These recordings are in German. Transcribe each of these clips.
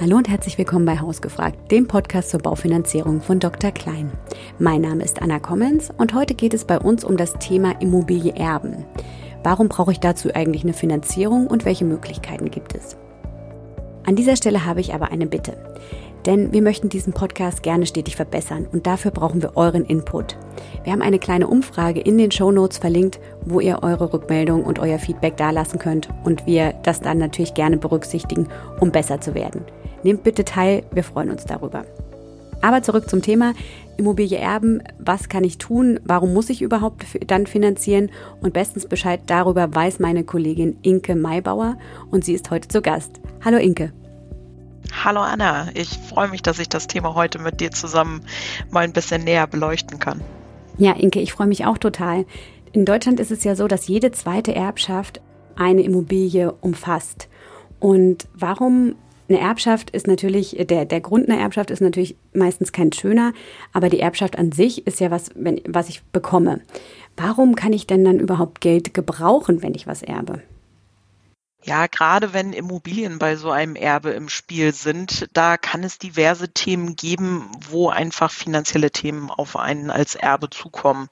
Hallo und herzlich willkommen bei Hausgefragt, dem Podcast zur Baufinanzierung von Dr. Klein. Mein Name ist Anna Kommens und heute geht es bei uns um das Thema Immobilie erben. Warum brauche ich dazu eigentlich eine Finanzierung und welche Möglichkeiten gibt es? An dieser Stelle habe ich aber eine Bitte. Denn wir möchten diesen Podcast gerne stetig verbessern und dafür brauchen wir euren Input. Wir haben eine kleine Umfrage in den Show Notes verlinkt, wo ihr eure Rückmeldung und euer Feedback dalassen könnt und wir das dann natürlich gerne berücksichtigen, um besser zu werden. Nehmt bitte teil, wir freuen uns darüber. Aber zurück zum Thema Immobilie erben. Was kann ich tun? Warum muss ich überhaupt dann finanzieren? Und bestens Bescheid darüber weiß meine Kollegin Inke Maybauer und sie ist heute zu Gast. Hallo Inke. Hallo Anna, ich freue mich, dass ich das Thema heute mit dir zusammen mal ein bisschen näher beleuchten kann. Ja, Inke, ich freue mich auch total. In Deutschland ist es ja so, dass jede zweite Erbschaft eine Immobilie umfasst. Und warum eine Erbschaft ist natürlich, der, der Grund einer Erbschaft ist natürlich meistens kein schöner, aber die Erbschaft an sich ist ja was, wenn, was ich bekomme. Warum kann ich denn dann überhaupt Geld gebrauchen, wenn ich was erbe? Ja, gerade wenn Immobilien bei so einem Erbe im Spiel sind, da kann es diverse Themen geben, wo einfach finanzielle Themen auf einen als Erbe zukommen.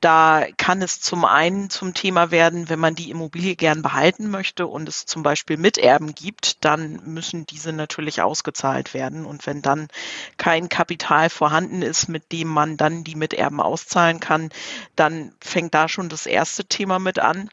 Da kann es zum einen zum Thema werden, wenn man die Immobilie gern behalten möchte und es zum Beispiel Miterben gibt, dann müssen diese natürlich ausgezahlt werden. Und wenn dann kein Kapital vorhanden ist, mit dem man dann die Miterben auszahlen kann, dann fängt da schon das erste Thema mit an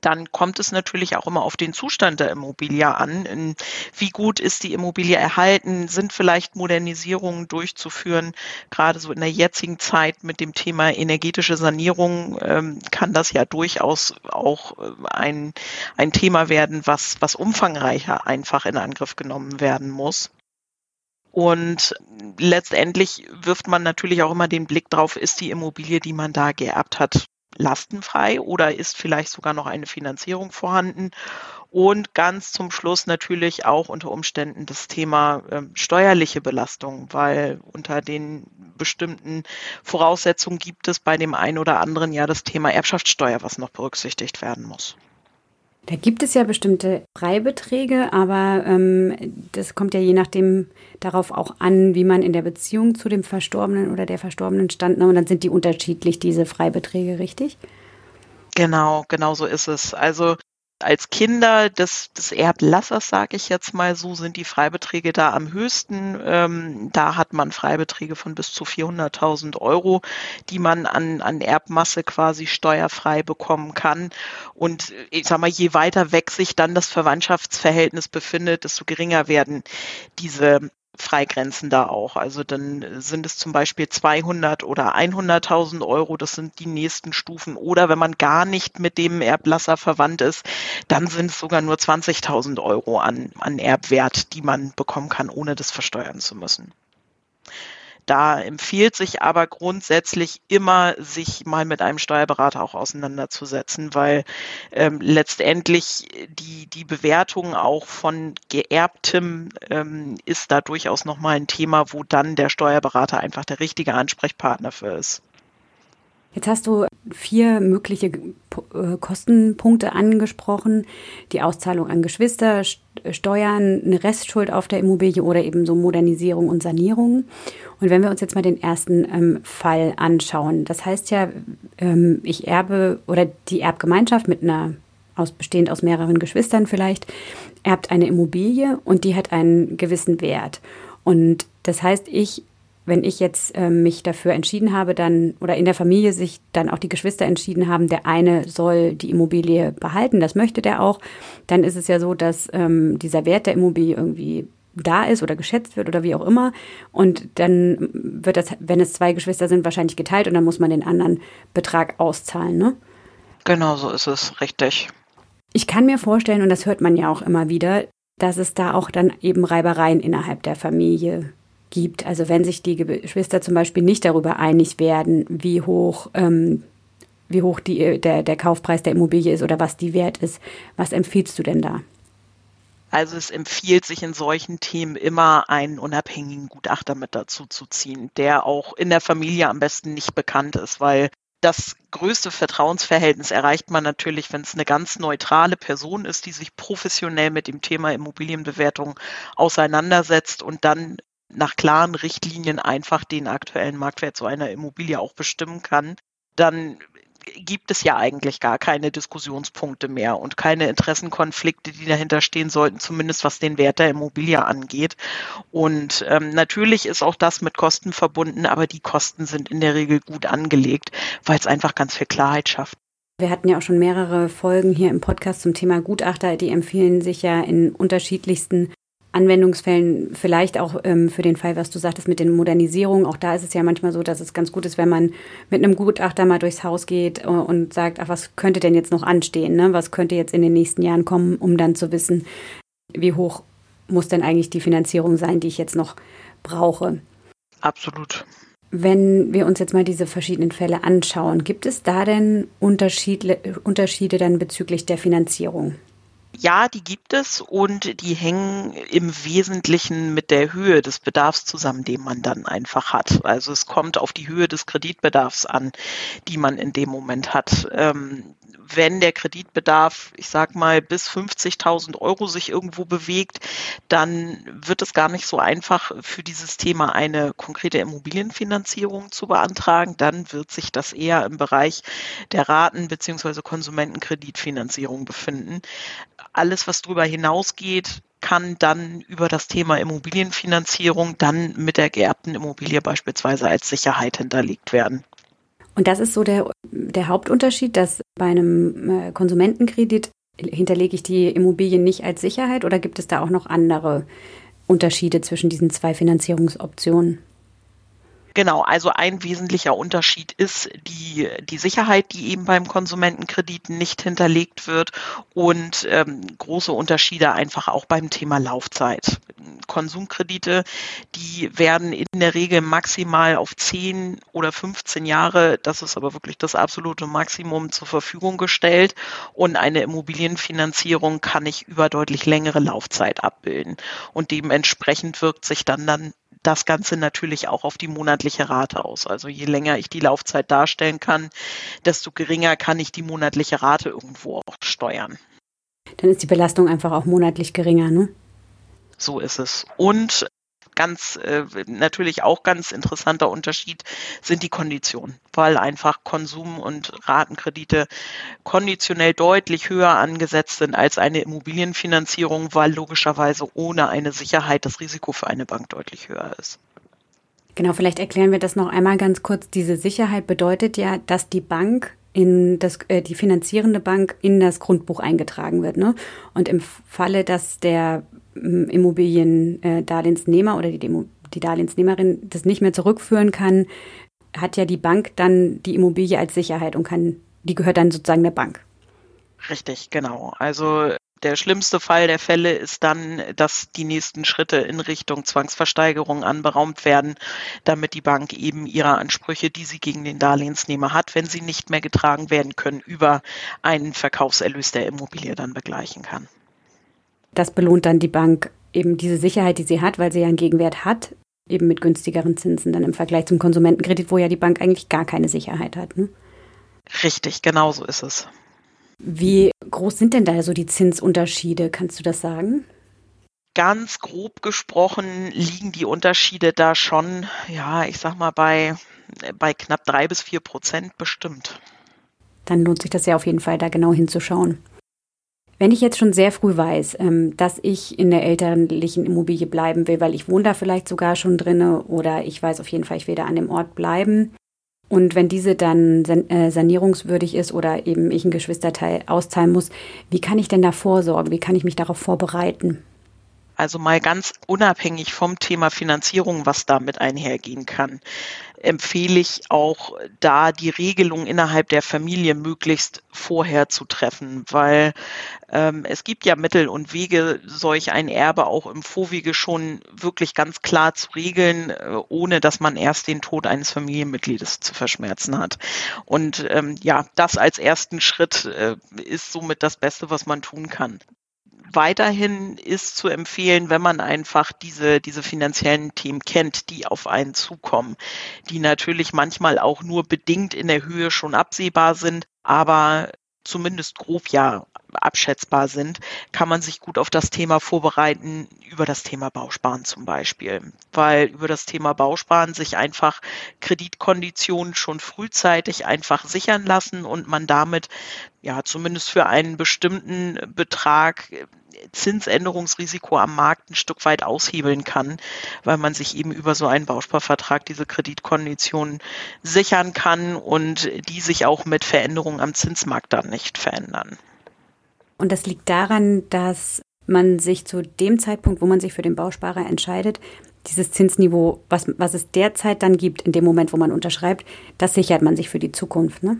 dann kommt es natürlich auch immer auf den Zustand der Immobilie an. Wie gut ist die Immobilie erhalten? Sind vielleicht Modernisierungen durchzuführen? Gerade so in der jetzigen Zeit mit dem Thema energetische Sanierung ähm, kann das ja durchaus auch äh, ein, ein Thema werden, was, was umfangreicher einfach in Angriff genommen werden muss. Und letztendlich wirft man natürlich auch immer den Blick drauf, ist die Immobilie, die man da geerbt hat, lastenfrei oder ist vielleicht sogar noch eine Finanzierung vorhanden? Und ganz zum Schluss natürlich auch unter Umständen das Thema äh, steuerliche Belastung, weil unter den bestimmten Voraussetzungen gibt es bei dem einen oder anderen ja das Thema Erbschaftssteuer, was noch berücksichtigt werden muss. Da gibt es ja bestimmte Freibeträge, aber ähm, das kommt ja je nachdem darauf auch an, wie man in der Beziehung zu dem Verstorbenen oder der Verstorbenen stand. Ne? Und dann sind die unterschiedlich, diese Freibeträge, richtig? Genau, genau so ist es. Also als Kinder des, des Erblassers, sage ich jetzt mal so, sind die Freibeträge da am höchsten. Ähm, da hat man Freibeträge von bis zu 400.000 Euro, die man an, an Erbmasse quasi steuerfrei bekommen kann. Und ich sag mal, je weiter weg sich dann das Verwandtschaftsverhältnis befindet, desto geringer werden diese Freigrenzen da auch. Also dann sind es zum Beispiel 200 oder 100.000 Euro, das sind die nächsten Stufen. Oder wenn man gar nicht mit dem Erblasser verwandt ist, dann sind es sogar nur 20.000 Euro an, an Erbwert, die man bekommen kann, ohne das versteuern zu müssen. Da empfiehlt sich aber grundsätzlich immer, sich mal mit einem Steuerberater auch auseinanderzusetzen, weil ähm, letztendlich die, die Bewertung auch von Geerbtem ähm, ist da durchaus nochmal ein Thema, wo dann der Steuerberater einfach der richtige Ansprechpartner für ist. Jetzt hast du vier mögliche Kostenpunkte angesprochen. Die Auszahlung an Geschwister, Steuern, eine Restschuld auf der Immobilie oder eben so Modernisierung und Sanierung. Und wenn wir uns jetzt mal den ersten ähm, Fall anschauen, das heißt ja, ähm, ich erbe oder die Erbgemeinschaft mit einer aus, bestehend aus mehreren Geschwistern vielleicht, erbt eine Immobilie und die hat einen gewissen Wert. Und das heißt, ich wenn ich jetzt äh, mich dafür entschieden habe, dann oder in der Familie sich dann auch die Geschwister entschieden haben, der eine soll die Immobilie behalten, das möchte der auch, dann ist es ja so, dass ähm, dieser Wert der Immobilie irgendwie da ist oder geschätzt wird oder wie auch immer. Und dann wird das, wenn es zwei Geschwister sind, wahrscheinlich geteilt und dann muss man den anderen Betrag auszahlen, ne? Genau, so ist es, richtig. Ich kann mir vorstellen, und das hört man ja auch immer wieder, dass es da auch dann eben Reibereien innerhalb der Familie gibt. Also wenn sich die Geschwister zum Beispiel nicht darüber einig werden, wie hoch, ähm, wie hoch die, der, der Kaufpreis der Immobilie ist oder was die wert ist, was empfiehlst du denn da? Also es empfiehlt sich in solchen Themen immer einen unabhängigen Gutachter mit dazu zu ziehen, der auch in der Familie am besten nicht bekannt ist, weil Das größte Vertrauensverhältnis erreicht man natürlich, wenn es eine ganz neutrale Person ist, die sich professionell mit dem Thema Immobilienbewertung auseinandersetzt und dann nach klaren Richtlinien einfach den aktuellen Marktwert so einer Immobilie auch bestimmen kann, dann gibt es ja eigentlich gar keine Diskussionspunkte mehr und keine Interessenkonflikte, die dahinter stehen sollten, zumindest was den Wert der Immobilie angeht. Und ähm, natürlich ist auch das mit Kosten verbunden, aber die Kosten sind in der Regel gut angelegt, weil es einfach ganz viel Klarheit schafft. Wir hatten ja auch schon mehrere Folgen hier im Podcast zum Thema Gutachter, die empfehlen sich ja in unterschiedlichsten Anwendungsfällen vielleicht auch ähm, für den Fall, was du sagtest mit den Modernisierungen. Auch da ist es ja manchmal so, dass es ganz gut ist, wenn man mit einem Gutachter mal durchs Haus geht äh, und sagt, ach, was könnte denn jetzt noch anstehen? Ne? Was könnte jetzt in den nächsten Jahren kommen, um dann zu wissen, wie hoch muss denn eigentlich die Finanzierung sein, die ich jetzt noch brauche? Absolut. Wenn wir uns jetzt mal diese verschiedenen Fälle anschauen, gibt es da denn Unterschiede, Unterschiede dann bezüglich der Finanzierung? Ja, die gibt es und die hängen im Wesentlichen mit der Höhe des Bedarfs zusammen, den man dann einfach hat. Also es kommt auf die Höhe des Kreditbedarfs an, die man in dem Moment hat. Ähm, wenn der Kreditbedarf, ich sag mal, bis 50.000 Euro sich irgendwo bewegt, dann wird es gar nicht so einfach für dieses Thema eine konkrete Immobilienfinanzierung zu beantragen. Dann wird sich das eher im Bereich der Raten bzw. Konsumentenkreditfinanzierung befinden. Alles, was darüber hinausgeht, kann dann über das Thema Immobilienfinanzierung dann mit der geerbten Immobilie beispielsweise als Sicherheit hinterlegt werden. Und das ist so der, der Hauptunterschied, dass bei einem äh, Konsumentenkredit hinterlege ich die Immobilien nicht als Sicherheit oder gibt es da auch noch andere Unterschiede zwischen diesen zwei Finanzierungsoptionen? Genau, also ein wesentlicher Unterschied ist die, die Sicherheit, die eben beim Konsumentenkredit nicht hinterlegt wird und ähm, große Unterschiede einfach auch beim Thema Laufzeit. Konsumkredite, die werden in der Regel maximal auf 10 oder 15 Jahre, das ist aber wirklich das absolute Maximum zur Verfügung gestellt und eine Immobilienfinanzierung kann ich über deutlich längere Laufzeit abbilden und dementsprechend wirkt sich dann dann das Ganze natürlich auch auf die monatliche Rate aus. Also je länger ich die Laufzeit darstellen kann, desto geringer kann ich die monatliche Rate irgendwo auch steuern. Dann ist die Belastung einfach auch monatlich geringer, ne? So ist es. Und ganz äh, natürlich auch ganz interessanter Unterschied sind die Konditionen, weil einfach Konsum- und Ratenkredite konditionell deutlich höher angesetzt sind als eine Immobilienfinanzierung, weil logischerweise ohne eine Sicherheit das Risiko für eine Bank deutlich höher ist. Genau, vielleicht erklären wir das noch einmal ganz kurz. Diese Sicherheit bedeutet ja, dass die Bank in das, äh, die finanzierende Bank in das Grundbuch eingetragen wird. Ne? Und im Falle, dass der Immobiliendarlehensnehmer oder die, die Darlehensnehmerin das nicht mehr zurückführen kann, hat ja die Bank dann die Immobilie als Sicherheit und kann, die gehört dann sozusagen der Bank. Richtig, genau. Also der schlimmste Fall der Fälle ist dann, dass die nächsten Schritte in Richtung Zwangsversteigerung anberaumt werden, damit die Bank eben ihre Ansprüche, die sie gegen den Darlehensnehmer hat, wenn sie nicht mehr getragen werden können, über einen Verkaufserlös der Immobilie dann begleichen kann. Das belohnt dann die Bank eben diese Sicherheit, die sie hat, weil sie ja einen Gegenwert hat, eben mit günstigeren Zinsen dann im Vergleich zum Konsumentenkredit, wo ja die Bank eigentlich gar keine Sicherheit hat. Ne? Richtig, genau so ist es. Wie groß sind denn da so die Zinsunterschiede? Kannst du das sagen? Ganz grob gesprochen liegen die Unterschiede da schon, ja, ich sag mal, bei, bei knapp drei bis vier Prozent bestimmt. Dann lohnt sich das ja auf jeden Fall, da genau hinzuschauen. Wenn ich jetzt schon sehr früh weiß, ähm, dass ich in der elterlichen Immobilie bleiben will, weil ich wohne da vielleicht sogar schon drinne oder ich weiß auf jeden Fall, ich will da an dem Ort bleiben. Und wenn diese dann äh, sanierungswürdig ist oder eben ich ein Geschwisterteil auszahlen muss, wie kann ich denn da vorsorgen? Wie kann ich mich darauf vorbereiten? Also mal ganz unabhängig vom Thema Finanzierung, was damit einhergehen kann, empfehle ich auch da die Regelung innerhalb der Familie möglichst vorher zu treffen, weil ähm, es gibt ja Mittel und Wege, solch ein Erbe auch im Vorwege schon wirklich ganz klar zu regeln, äh, ohne dass man erst den Tod eines Familienmitgliedes zu verschmerzen hat. Und ähm, ja, das als ersten Schritt äh, ist somit das Beste, was man tun kann weiterhin ist zu empfehlen, wenn man einfach diese, diese finanziellen Themen kennt, die auf einen zukommen, die natürlich manchmal auch nur bedingt in der Höhe schon absehbar sind, aber zumindest grob ja abschätzbar sind, kann man sich gut auf das Thema vorbereiten, über das Thema Bausparen zum Beispiel. Weil über das Thema Bausparen sich einfach Kreditkonditionen schon frühzeitig einfach sichern lassen und man damit ja zumindest für einen bestimmten Betrag Zinsänderungsrisiko am Markt ein Stück weit aushebeln kann, weil man sich eben über so einen Bausparvertrag diese Kreditkonditionen sichern kann und die sich auch mit Veränderungen am Zinsmarkt dann nicht verändern. Und das liegt daran, dass man sich zu dem Zeitpunkt, wo man sich für den Bausparer entscheidet, dieses Zinsniveau, was, was es derzeit dann gibt, in dem Moment, wo man unterschreibt, das sichert man sich für die Zukunft. Ne?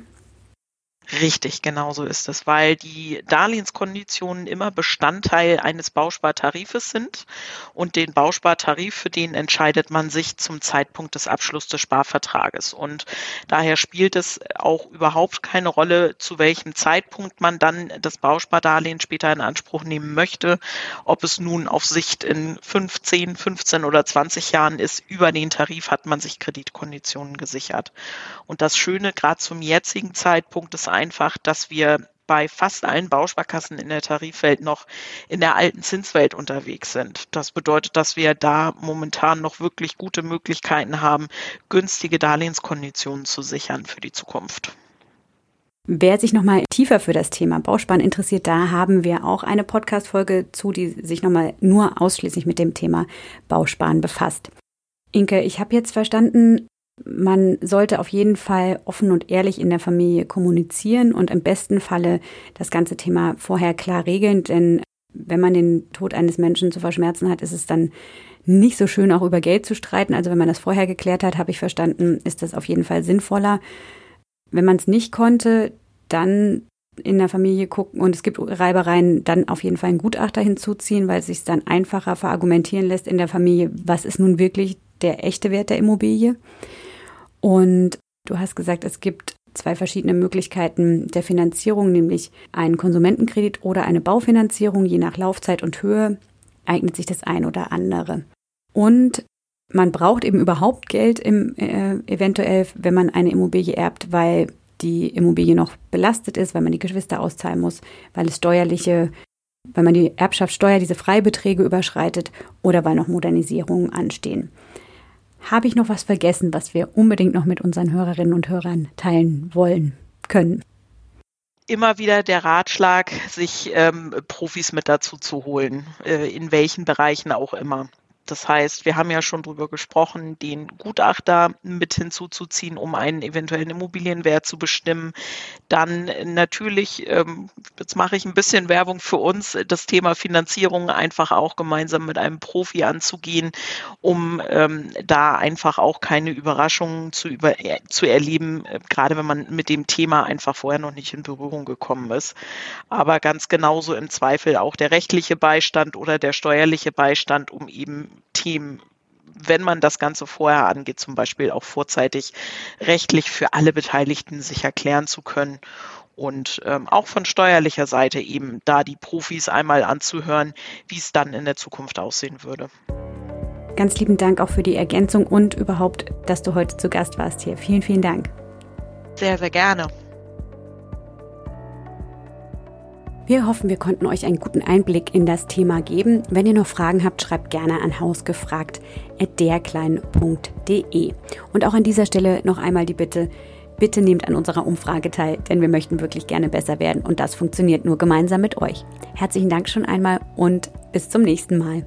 Richtig, genau so ist es, weil die Darlehenskonditionen immer Bestandteil eines Bauspartarifes sind und den Bauspartarif, für den entscheidet man sich zum Zeitpunkt des Abschlusses des Sparvertrages. Und daher spielt es auch überhaupt keine Rolle, zu welchem Zeitpunkt man dann das Bauspardarlehen später in Anspruch nehmen möchte, ob es nun auf Sicht in 15, 15 oder 20 Jahren ist. Über den Tarif hat man sich Kreditkonditionen gesichert. Und das Schöne gerade zum jetzigen Zeitpunkt ist einfach, dass wir bei fast allen Bausparkassen in der Tarifwelt noch in der alten Zinswelt unterwegs sind. Das bedeutet, dass wir da momentan noch wirklich gute Möglichkeiten haben, günstige Darlehenskonditionen zu sichern für die Zukunft. Wer sich nochmal tiefer für das Thema Bausparen interessiert, da haben wir auch eine Podcast-Folge zu, die sich nochmal nur ausschließlich mit dem Thema Bausparen befasst. Inke, ich habe jetzt verstanden, man sollte auf jeden Fall offen und ehrlich in der Familie kommunizieren und im besten Falle das ganze Thema vorher klar regeln, denn wenn man den Tod eines Menschen zu verschmerzen hat, ist es dann nicht so schön, auch über Geld zu streiten. Also wenn man das vorher geklärt hat, habe ich verstanden, ist das auf jeden Fall sinnvoller. Wenn man es nicht konnte, dann in der Familie gucken und es gibt Reibereien, dann auf jeden Fall einen Gutachter hinzuziehen, weil es sich dann einfacher verargumentieren lässt in der Familie, was ist nun wirklich der echte Wert der Immobilie. Und du hast gesagt, es gibt zwei verschiedene Möglichkeiten der Finanzierung, nämlich einen Konsumentenkredit oder eine Baufinanzierung. Je nach Laufzeit und Höhe eignet sich das ein oder andere. Und man braucht eben überhaupt Geld im, äh, eventuell, wenn man eine Immobilie erbt, weil die Immobilie noch belastet ist, weil man die Geschwister auszahlen muss, weil es steuerliche, weil man die Erbschaftssteuer, diese Freibeträge überschreitet oder weil noch Modernisierungen anstehen. Habe ich noch was vergessen, was wir unbedingt noch mit unseren Hörerinnen und Hörern teilen wollen können? immer wieder der Ratschlag, sich ähm, Profis mit dazu zu holen, äh, in welchen Bereichen auch immer. Das heißt, wir haben ja schon darüber gesprochen, den Gutachter mit hinzuzuziehen, um einen eventuellen Immobilienwert zu bestimmen. Dann natürlich, ähm, jetzt mache ich ein bisschen Werbung für uns, das Thema Finanzierung einfach auch gemeinsam mit einem Profi anzugehen, um ähm, da einfach auch keine Überraschungen zu, über, äh, zu erleben, äh, gerade wenn man mit dem Thema einfach vorher noch nicht in Berührung gekommen ist. Aber ganz genauso im Zweifel auch der rechtliche Beistand oder der steuerliche Beistand, um eben Team, wenn man das Ganze vorher angeht, zum Beispiel auch vorzeitig rechtlich für alle Beteiligten sich erklären zu können und ähm, auch von steuerlicher Seite eben da die Profis einmal anzuhören, wie es dann in der Zukunft aussehen würde. Ganz lieben Dank auch für die Ergänzung und überhaupt, dass du heute zu Gast warst hier. Vielen, vielen Dank. Sehr, sehr gerne. Wir hoffen, wir konnten euch einen guten Einblick in das Thema geben. Wenn ihr noch Fragen habt, schreibt gerne an hausgefragt.derklein.de. Und auch an dieser Stelle noch einmal die Bitte, bitte nehmt an unserer Umfrage teil, denn wir möchten wirklich gerne besser werden und das funktioniert nur gemeinsam mit euch. Herzlichen Dank schon einmal und bis zum nächsten Mal.